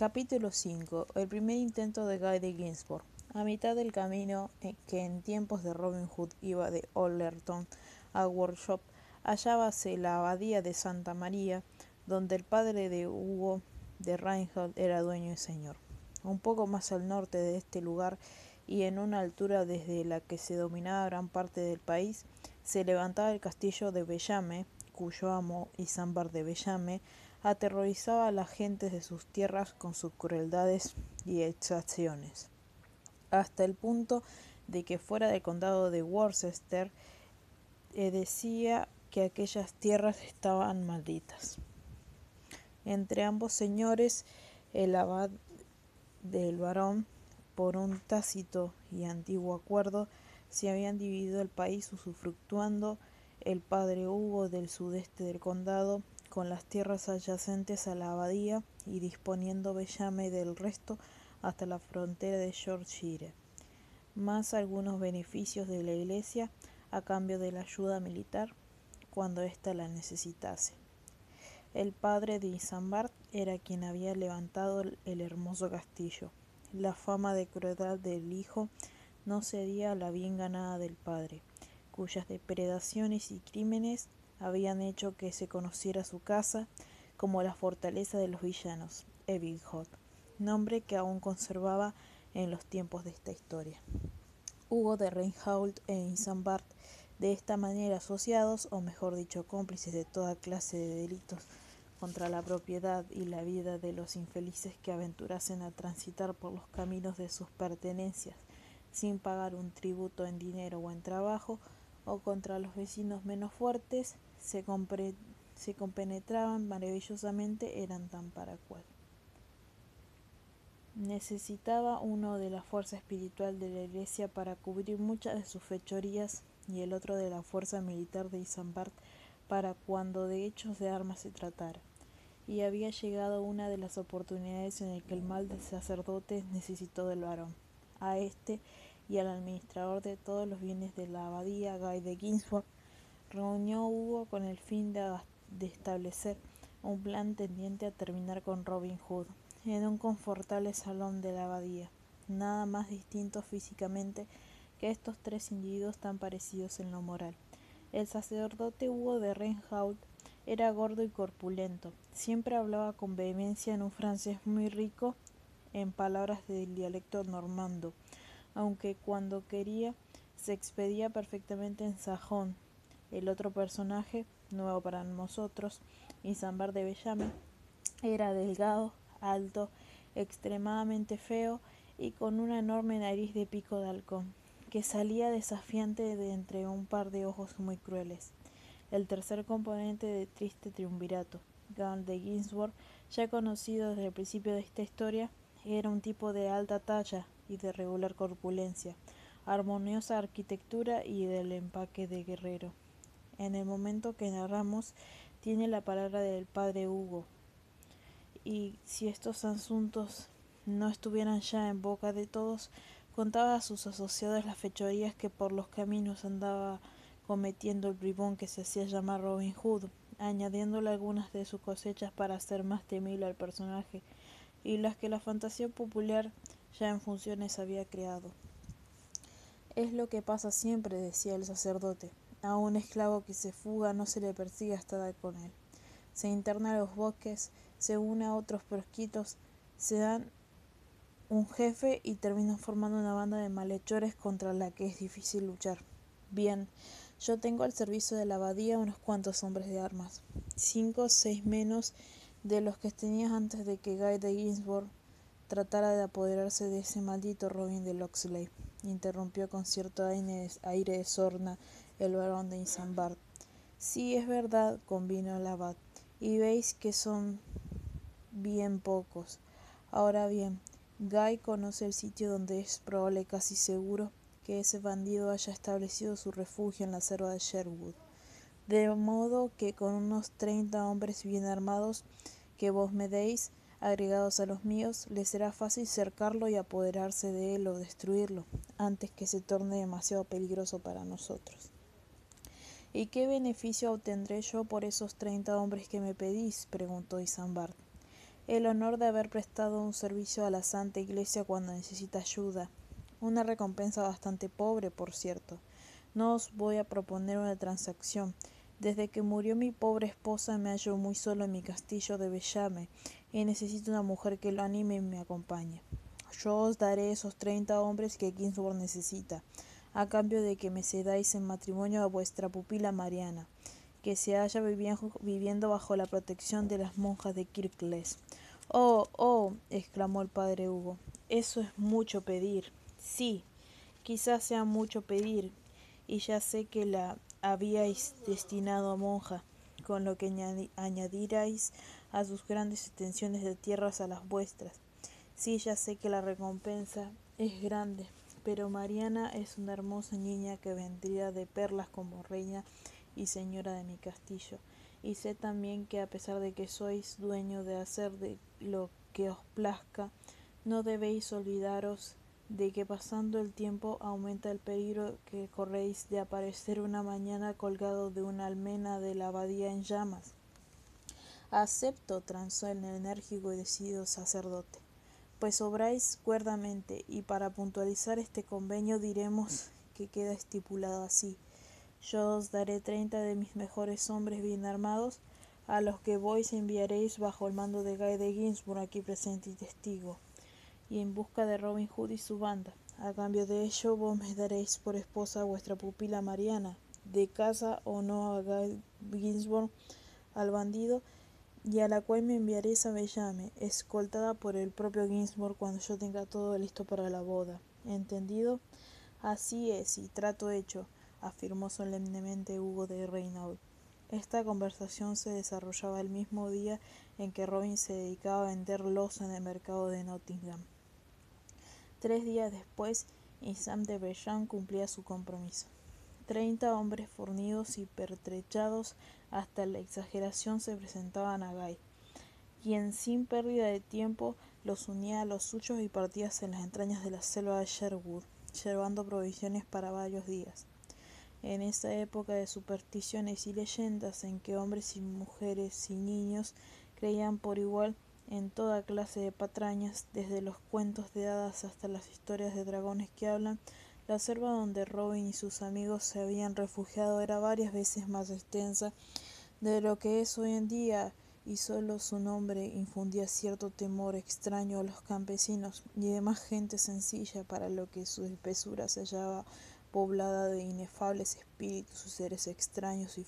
Capítulo 5. El primer intento de Guy de Ginsburg. A mitad del camino eh, que en tiempos de Robin Hood iba de Ollerton a Workshop, hallábase la abadía de Santa María, donde el padre de Hugo de Reinhold era dueño y señor. Un poco más al norte de este lugar y en una altura desde la que se dominaba gran parte del país, se levantaba el castillo de Bellame, cuyo amo, Isambar de Bellame, aterrorizaba a las gentes de sus tierras con sus crueldades y exacciones, hasta el punto de que fuera del condado de Worcester eh, decía que aquellas tierras estaban malditas. Entre ambos señores, el abad del varón, por un tácito y antiguo acuerdo, se habían dividido el país usufructuando el padre Hugo del sudeste del condado con las tierras adyacentes a la abadía y disponiendo Bellame del resto hasta la frontera de Yorkshire, más algunos beneficios de la Iglesia a cambio de la ayuda militar cuando ésta la necesitase. El padre de Isambard era quien había levantado el hermoso castillo. La fama de crueldad del hijo no cedía a la bien ganada del padre, cuyas depredaciones y crímenes habían hecho que se conociera su casa como la fortaleza de los villanos, Evilhot, nombre que aún conservaba en los tiempos de esta historia. Hugo de Reinhold e Isambard, de esta manera asociados, o mejor dicho, cómplices de toda clase de delitos contra la propiedad y la vida de los infelices que aventurasen a transitar por los caminos de sus pertenencias sin pagar un tributo en dinero o en trabajo, o contra los vecinos menos fuertes, se, se compenetraban maravillosamente, eran tan para cual. Necesitaba uno de la fuerza espiritual de la Iglesia para cubrir muchas de sus fechorías y el otro de la fuerza militar de Isambard para cuando de hechos de armas se tratara. Y había llegado una de las oportunidades en el que el mal del sacerdote necesitó del varón. A este y al administrador de todos los bienes de la abadía, Guy de Ginsburg, reunió Hugo con el fin de, establecer un plan tendiente a terminar con Robin Hood en un confortable salón de la abadía, nada más distinto físicamente que estos tres individuos tan parecidos en lo moral. El sacerdote Hugo de Reinhold era gordo y corpulento, siempre hablaba con vehemencia en un francés muy rico en palabras del dialecto normando, aunque cuando quería se expedía perfectamente en sajón, el otro personaje, nuevo para nosotros, Isambar de Bellame, era delgado, alto, extremadamente feo y con una enorme nariz de pico de halcón, que salía desafiante de entre un par de ojos muy crueles. El tercer componente de triste triunvirato, Gaunt de Ginsburg, ya conocido desde el principio de esta historia, era un tipo de alta talla y de regular corpulencia, armoniosa arquitectura y del empaque de guerrero en el momento que narramos tiene la palabra del padre Hugo. Y si estos asuntos no estuvieran ya en boca de todos, contaba a sus asociados las fechorías que por los caminos andaba cometiendo el bribón que se hacía llamar Robin Hood, añadiéndole algunas de sus cosechas para hacer más temible al personaje, y las que la fantasía popular ya en funciones había creado. Es lo que pasa siempre, decía el sacerdote. A un esclavo que se fuga no se le persigue hasta dar con él. Se interna a los bosques, se une a otros prosquitos, se dan un jefe y terminan formando una banda de malhechores contra la que es difícil luchar. Bien, yo tengo al servicio de la abadía unos cuantos hombres de armas, cinco o seis menos de los que tenías antes de que Guy de Ginsburg tratara de apoderarse de ese maldito Robin de Loxley, interrumpió con cierto aire de sorna el varón de Isambard. Sí, es verdad, convino el abad, y veis que son bien pocos. Ahora bien, Guy conoce el sitio donde es probable casi seguro que ese bandido haya establecido su refugio en la selva de Sherwood. De modo que con unos treinta hombres bien armados que vos me deis, agregados a los míos, le será fácil cercarlo y apoderarse de él o destruirlo, antes que se torne demasiado peligroso para nosotros. ¿Y qué beneficio obtendré yo por esos treinta hombres que me pedís? preguntó Isambard. el honor de haber prestado un servicio a la Santa Iglesia cuando necesita ayuda. Una recompensa bastante pobre, por cierto. No os voy a proponer una transacción. Desde que murió mi pobre esposa me hallo muy solo en mi castillo de Bellame y necesito una mujer que lo anime y me acompañe. Yo os daré esos treinta hombres que Ginsburg necesita, a cambio de que me cedáis en matrimonio a vuestra pupila Mariana, que se halla viviendo bajo la protección de las monjas de Kirkles. Oh, oh, exclamó el padre Hugo, eso es mucho pedir. Sí, quizás sea mucho pedir, y ya sé que la habíais destinado a monja, con lo que añadiráis a sus grandes extensiones de tierras a las vuestras. Sí, ya sé que la recompensa es grande, pero Mariana es una hermosa niña que vendría de perlas como reina y señora de mi castillo. Y sé también que a pesar de que sois dueño de hacer de lo que os plazca, no debéis olvidaros de que pasando el tiempo aumenta el peligro que corréis de aparecer una mañana colgado de una almena de la abadía en llamas. Acepto, transó el enérgico y decidido sacerdote, pues obráis cuerdamente, y para puntualizar este convenio diremos que queda estipulado así. Yo os daré treinta de mis mejores hombres bien armados, a los que vos enviaréis bajo el mando de Guy de Ginsburg aquí presente y testigo y en busca de Robin Hood y su banda. A cambio de ello, vos me daréis por esposa a vuestra pupila Mariana, de casa o no a Ginsburg, al bandido, y a la cual me enviaréis a Bellame, escoltada por el propio Ginsburg cuando yo tenga todo listo para la boda. ¿Entendido? Así es, y trato hecho, afirmó solemnemente Hugo de Reinaud. Esta conversación se desarrollaba el mismo día en que Robin se dedicaba a vender losa en el mercado de Nottingham. Tres días después, Isam de Bellan cumplía su compromiso. Treinta hombres fornidos y pertrechados hasta la exageración se presentaban a Guy, quien sin pérdida de tiempo los unía a los suyos y partía hacia las entrañas de la selva de Sherwood, llevando provisiones para varios días. En esa época de supersticiones y leyendas en que hombres y mujeres y niños creían por igual en toda clase de patrañas, desde los cuentos de hadas hasta las historias de dragones que hablan, la selva donde Robin y sus amigos se habían refugiado era varias veces más extensa de lo que es hoy en día y solo su nombre infundía cierto temor extraño a los campesinos y demás gente sencilla para lo que su espesura se hallaba poblada de inefables espíritus y seres extraños y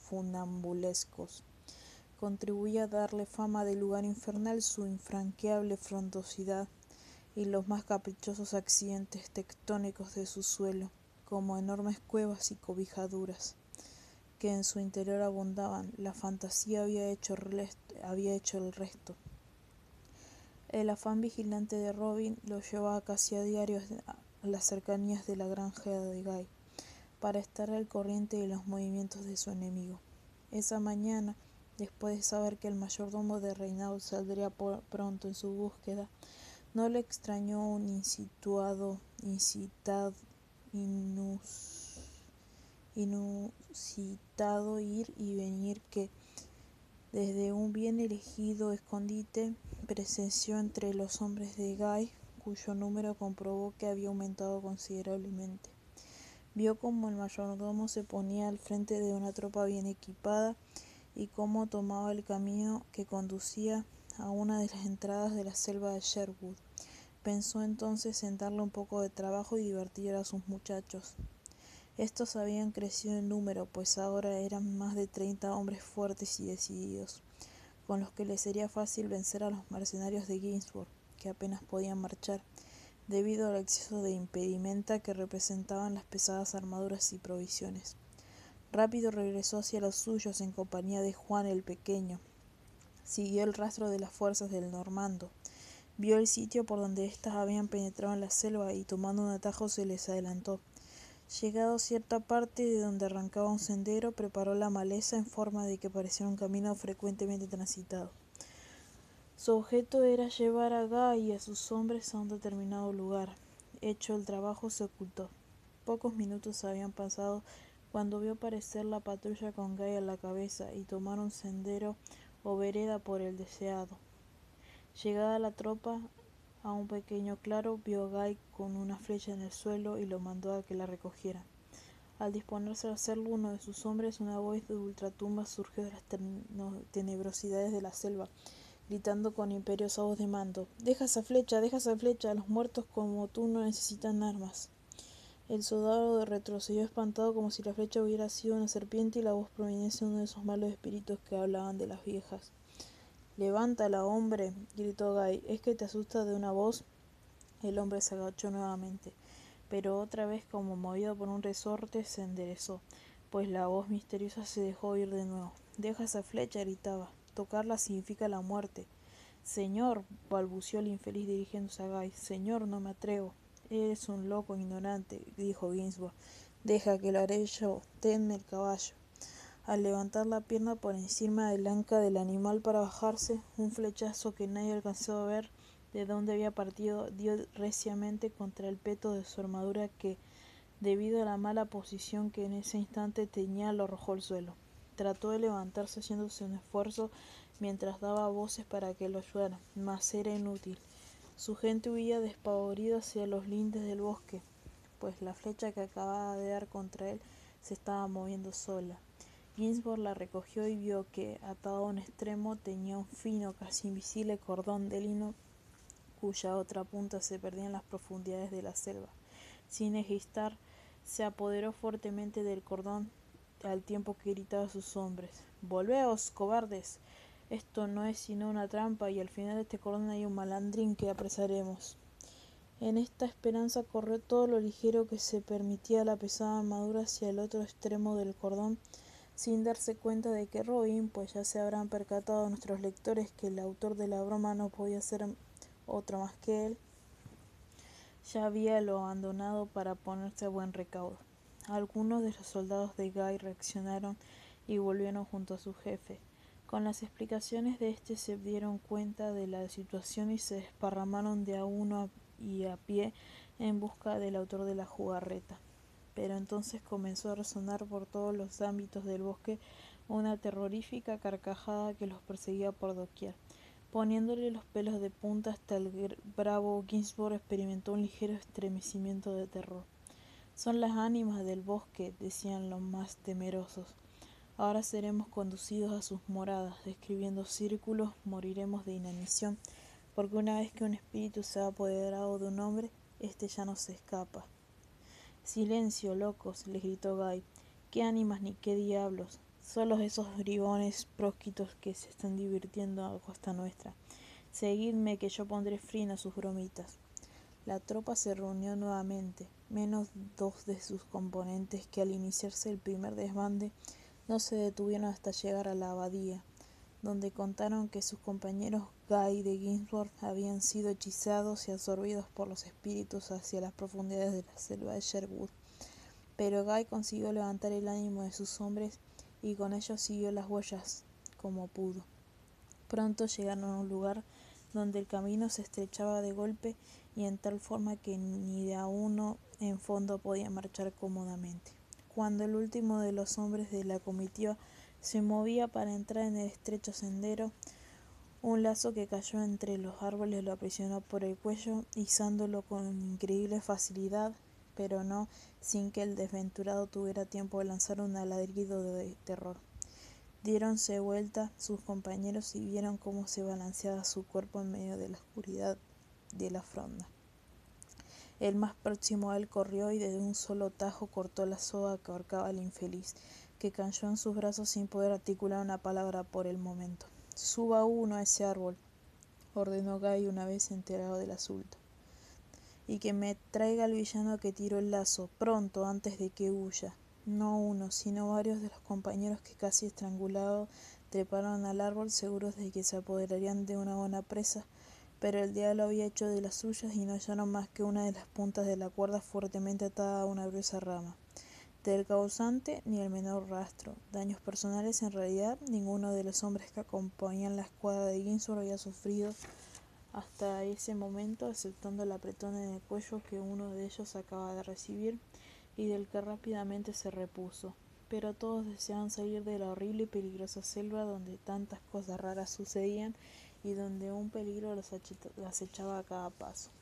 funambulescos. Contribuía a darle fama de lugar infernal su infranqueable frondosidad y los más caprichosos accidentes tectónicos de su suelo, como enormes cuevas y cobijaduras, que en su interior abundaban. La fantasía había hecho, el resto. El afán vigilante de Robin lo llevaba casi a diario a las cercanías de la granja de Guy, para estar al corriente de los movimientos de su enemigo. Esa mañana, después de saber que el mayordomo de Reinaud saldría pronto en su búsqueda, no le extrañó un incitado, inusitado ir y venir que desde un bien elegido escondite presenció entre los hombres de Guy, cuyo número comprobó que había aumentado considerablemente. Vio cómo el mayordomo se ponía al frente de una tropa bien equipada y cómo tomaba el camino que conducía a una de las entradas de la selva de Sherwood. Pensó entonces en darle un poco de trabajo y divertir a sus muchachos. Estos habían crecido en número, pues ahora eran más de treinta hombres fuertes y decididos, con los que le sería fácil vencer a los mercenarios de Ginsburg, que apenas podían marchar, debido al exceso de impedimenta que representaban las pesadas armaduras y provisiones. Rápido regresó hacia los suyos en compañía de Juan el Pequeño. Siguió el rastro de las fuerzas del Normando. Vio el sitio por donde éstas habían penetrado en la selva y tomando un atajo se les adelantó. Llegado a cierta parte de donde arrancaba un sendero, preparó la maleza en forma de que pareciera un camino frecuentemente transitado. Su objeto era llevar a Guy y a sus hombres a un determinado lugar. Hecho el trabajo, se ocultó. Pocos minutos habían pasado cuando vio aparecer la patrulla con Guy a la cabeza y tomar un sendero o vereda por el deseado. Llegada la tropa a un pequeño claro, vio a Guy con una flecha en el suelo y lo mandó a que la recogiera. Al disponerse a hacerlo uno de sus hombres, una voz de ultratumba surgió de las tenebrosidades de la selva, gritando con imperiosa voz de mando Deja esa flecha, deja esa flecha, los muertos como tú no necesitan armas. El soldado retrocedió espantado como si la flecha hubiera sido una serpiente y la voz proveniese de uno de esos malos espíritus que hablaban de las viejas. Levántala, hombre, gritó Guy. ¿Es que te asusta de una voz? El hombre se agachó nuevamente pero otra vez como movido por un resorte se enderezó, pues la voz misteriosa se dejó oír de nuevo. Deja esa flecha, gritaba. Tocarla significa la muerte. Señor, balbució el infeliz dirigiéndose a Guy. Señor, no me atrevo. Eres un loco ignorante, dijo Ginsburg. Deja que lo haré yo. El caballo. Al levantar la pierna por encima del anca del animal para bajarse, un flechazo que nadie alcanzó a ver de donde había partido dio reciamente contra el peto de su armadura que, debido a la mala posición que en ese instante tenía, lo arrojó al suelo. Trató de levantarse haciéndose un esfuerzo mientras daba voces para que lo ayudara, mas era inútil. Su gente huía despavorida hacia los lindes del bosque, pues la flecha que acababa de dar contra él se estaba moviendo sola. Ginsburg la recogió y vio que, atado a un extremo, tenía un fino, casi invisible cordón de lino cuya otra punta se perdía en las profundidades de la selva. Sin hesitar, se apoderó fuertemente del cordón al tiempo que gritaba a sus hombres Volveos, cobardes. Esto no es sino una trampa y al final de este cordón hay un malandrín que apresaremos. En esta esperanza corrió todo lo ligero que se permitía la pesada armadura hacia el otro extremo del cordón, sin darse cuenta de que Robin, pues ya se habrán percatado nuestros lectores que el autor de la broma no podía ser otro más que él, ya había lo abandonado para ponerse a buen recaudo. Algunos de los soldados de Guy reaccionaron y volvieron junto a su jefe. Con las explicaciones de éste se dieron cuenta de la situación y se desparramaron de a uno y a pie en busca del autor de la jugarreta. Pero entonces comenzó a resonar por todos los ámbitos del bosque una terrorífica carcajada que los perseguía por doquier. Poniéndole los pelos de punta hasta el bravo Ginsburg experimentó un ligero estremecimiento de terror. Son las ánimas del bosque, decían los más temerosos. Ahora seremos conducidos a sus moradas, describiendo círculos, moriremos de inanición, porque una vez que un espíritu se ha apoderado de un hombre, éste ya no se escapa. Silencio, locos, les gritó Guy. ¿Qué ánimas ni qué diablos? Solo esos bribones prósquitos que se están divirtiendo a costa nuestra. Seguidme que yo pondré fin a sus bromitas. La tropa se reunió nuevamente, menos dos de sus componentes que al iniciarse el primer desbande no se detuvieron hasta llegar a la abadía, donde contaron que sus compañeros Guy de Ginsburg habían sido hechizados y absorbidos por los espíritus hacia las profundidades de la selva de Sherwood. Pero Guy consiguió levantar el ánimo de sus hombres y con ellos siguió las huellas como pudo. Pronto llegaron a un lugar donde el camino se estrechaba de golpe y en tal forma que ni de a uno en fondo podía marchar cómodamente. Cuando el último de los hombres de la comitiva se movía para entrar en el estrecho sendero, un lazo que cayó entre los árboles lo aprisionó por el cuello, izándolo con increíble facilidad pero no sin que el desventurado tuviera tiempo de lanzar un ladrido de terror. Diéronse vuelta sus compañeros y vieron cómo se balanceaba su cuerpo en medio de la oscuridad de la fronda. El más próximo a él corrió y de un solo tajo cortó la soga que ahorcaba al infeliz, que cayó en sus brazos sin poder articular una palabra por el momento. Suba uno a ese árbol, ordenó Gay una vez enterado del asunto y que me traiga el villano que tiró el lazo, pronto, antes de que huya. No uno, sino varios de los compañeros que casi estrangulados treparon al árbol seguros de que se apoderarían de una buena presa, pero el diablo había hecho de las suyas y no hallaron más que una de las puntas de la cuerda fuertemente atada a una gruesa rama. Del causante ni el menor rastro. Daños personales en realidad ninguno de los hombres que acompañan la escuadra de Ginsburg había sufrido hasta ese momento, aceptando el apretón en el cuello que uno de ellos acaba de recibir y del que rápidamente se repuso. Pero todos deseaban salir de la horrible y peligrosa selva donde tantas cosas raras sucedían y donde un peligro los acechaba a cada paso.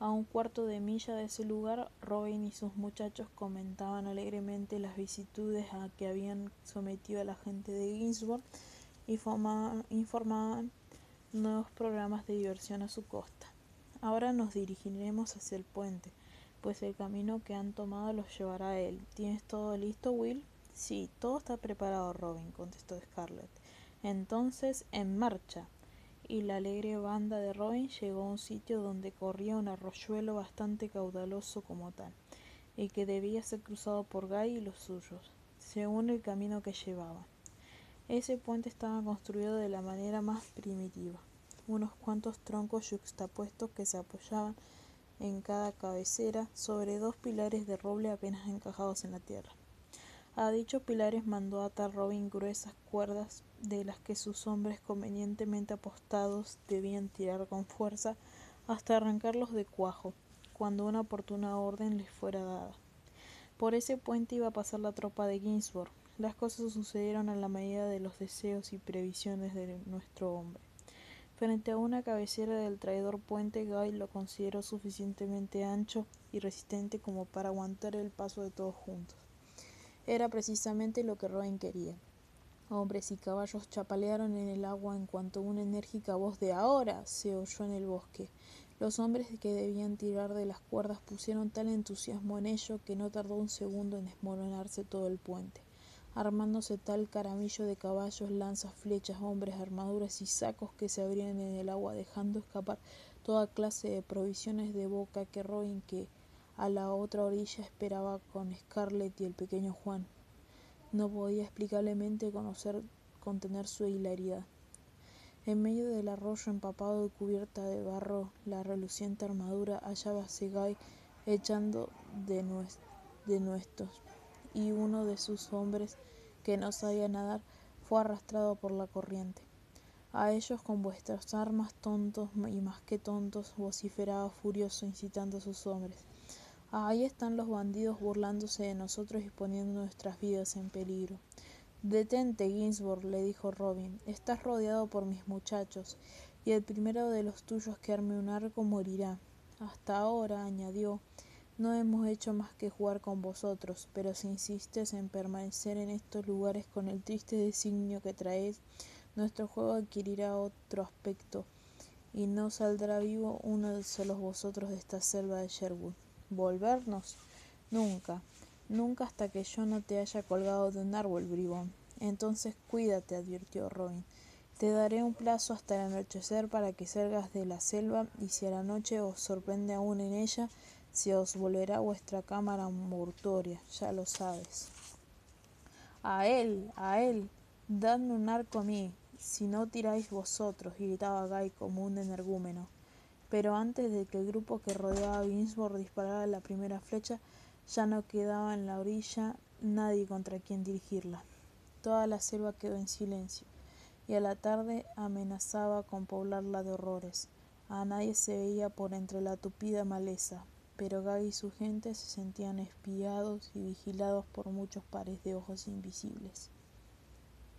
A un cuarto de milla de ese lugar, Robin y sus muchachos comentaban alegremente las vicitudes a que habían sometido a la gente de Ginsburg y informaban nuevos programas de diversión a su costa. Ahora nos dirigiremos hacia el puente, pues el camino que han tomado los llevará a él. ¿Tienes todo listo, Will? Sí, todo está preparado, Robin, contestó Scarlett. Entonces, en marcha y la alegre banda de Robin llegó a un sitio donde corría un arroyuelo bastante caudaloso como tal, y que debía ser cruzado por Guy y los suyos, según el camino que llevaban. Ese puente estaba construido de la manera más primitiva, unos cuantos troncos yuxtapuestos que se apoyaban en cada cabecera sobre dos pilares de roble apenas encajados en la tierra. A dichos pilares mandó atar Robin gruesas cuerdas de las que sus hombres convenientemente apostados debían tirar con fuerza hasta arrancarlos de cuajo, cuando una oportuna orden les fuera dada. Por ese puente iba a pasar la tropa de Ginsburg. Las cosas sucedieron a la medida de los deseos y previsiones de nuestro hombre. Frente a una cabecera del traidor puente, Guy lo consideró suficientemente ancho y resistente como para aguantar el paso de todos juntos. Era precisamente lo que Robin quería. Hombres y caballos chapalearon en el agua en cuanto una enérgica voz de ahora se oyó en el bosque. Los hombres que debían tirar de las cuerdas pusieron tal entusiasmo en ello que no tardó un segundo en desmoronarse todo el puente, armándose tal caramillo de caballos, lanzas, flechas, hombres, armaduras y sacos que se abrían en el agua dejando escapar toda clase de provisiones de boca que Robin que a la otra orilla esperaba con Scarlett y el pequeño Juan. No podía explicablemente conocer, contener su hilaridad. En medio del arroyo empapado y cubierta de barro, la reluciente armadura hallaba Guy echando de, de nuestros, y uno de sus hombres, que no sabía nadar, fue arrastrado por la corriente. A ellos con vuestras armas tontos y más que tontos, vociferaba furioso incitando a sus hombres. Ahí están los bandidos burlándose de nosotros y poniendo nuestras vidas en peligro. Detente, Ginsburg, le dijo Robin. Estás rodeado por mis muchachos, y el primero de los tuyos que arme un arco morirá. Hasta ahora, añadió, no hemos hecho más que jugar con vosotros, pero si insistes en permanecer en estos lugares con el triste designio que traéis, nuestro juego adquirirá otro aspecto, y no saldrá vivo uno de solos vosotros de esta selva de Sherwood volvernos? Nunca, nunca hasta que yo no te haya colgado de un árbol, bribón. Entonces cuídate, advirtió Robin. Te daré un plazo hasta el anochecer para que salgas de la selva y si a la noche os sorprende aún en ella, se os volverá vuestra cámara mortuoria, ya lo sabes. A él, a él, dadme un arco a mí, si no tiráis vosotros, gritaba Guy como un energúmeno. Pero antes de que el grupo que rodeaba a Ginsburg disparara la primera flecha, ya no quedaba en la orilla nadie contra quien dirigirla. Toda la selva quedó en silencio, y a la tarde amenazaba con poblarla de horrores. A nadie se veía por entre la tupida maleza, pero Gag y su gente se sentían espiados y vigilados por muchos pares de ojos invisibles.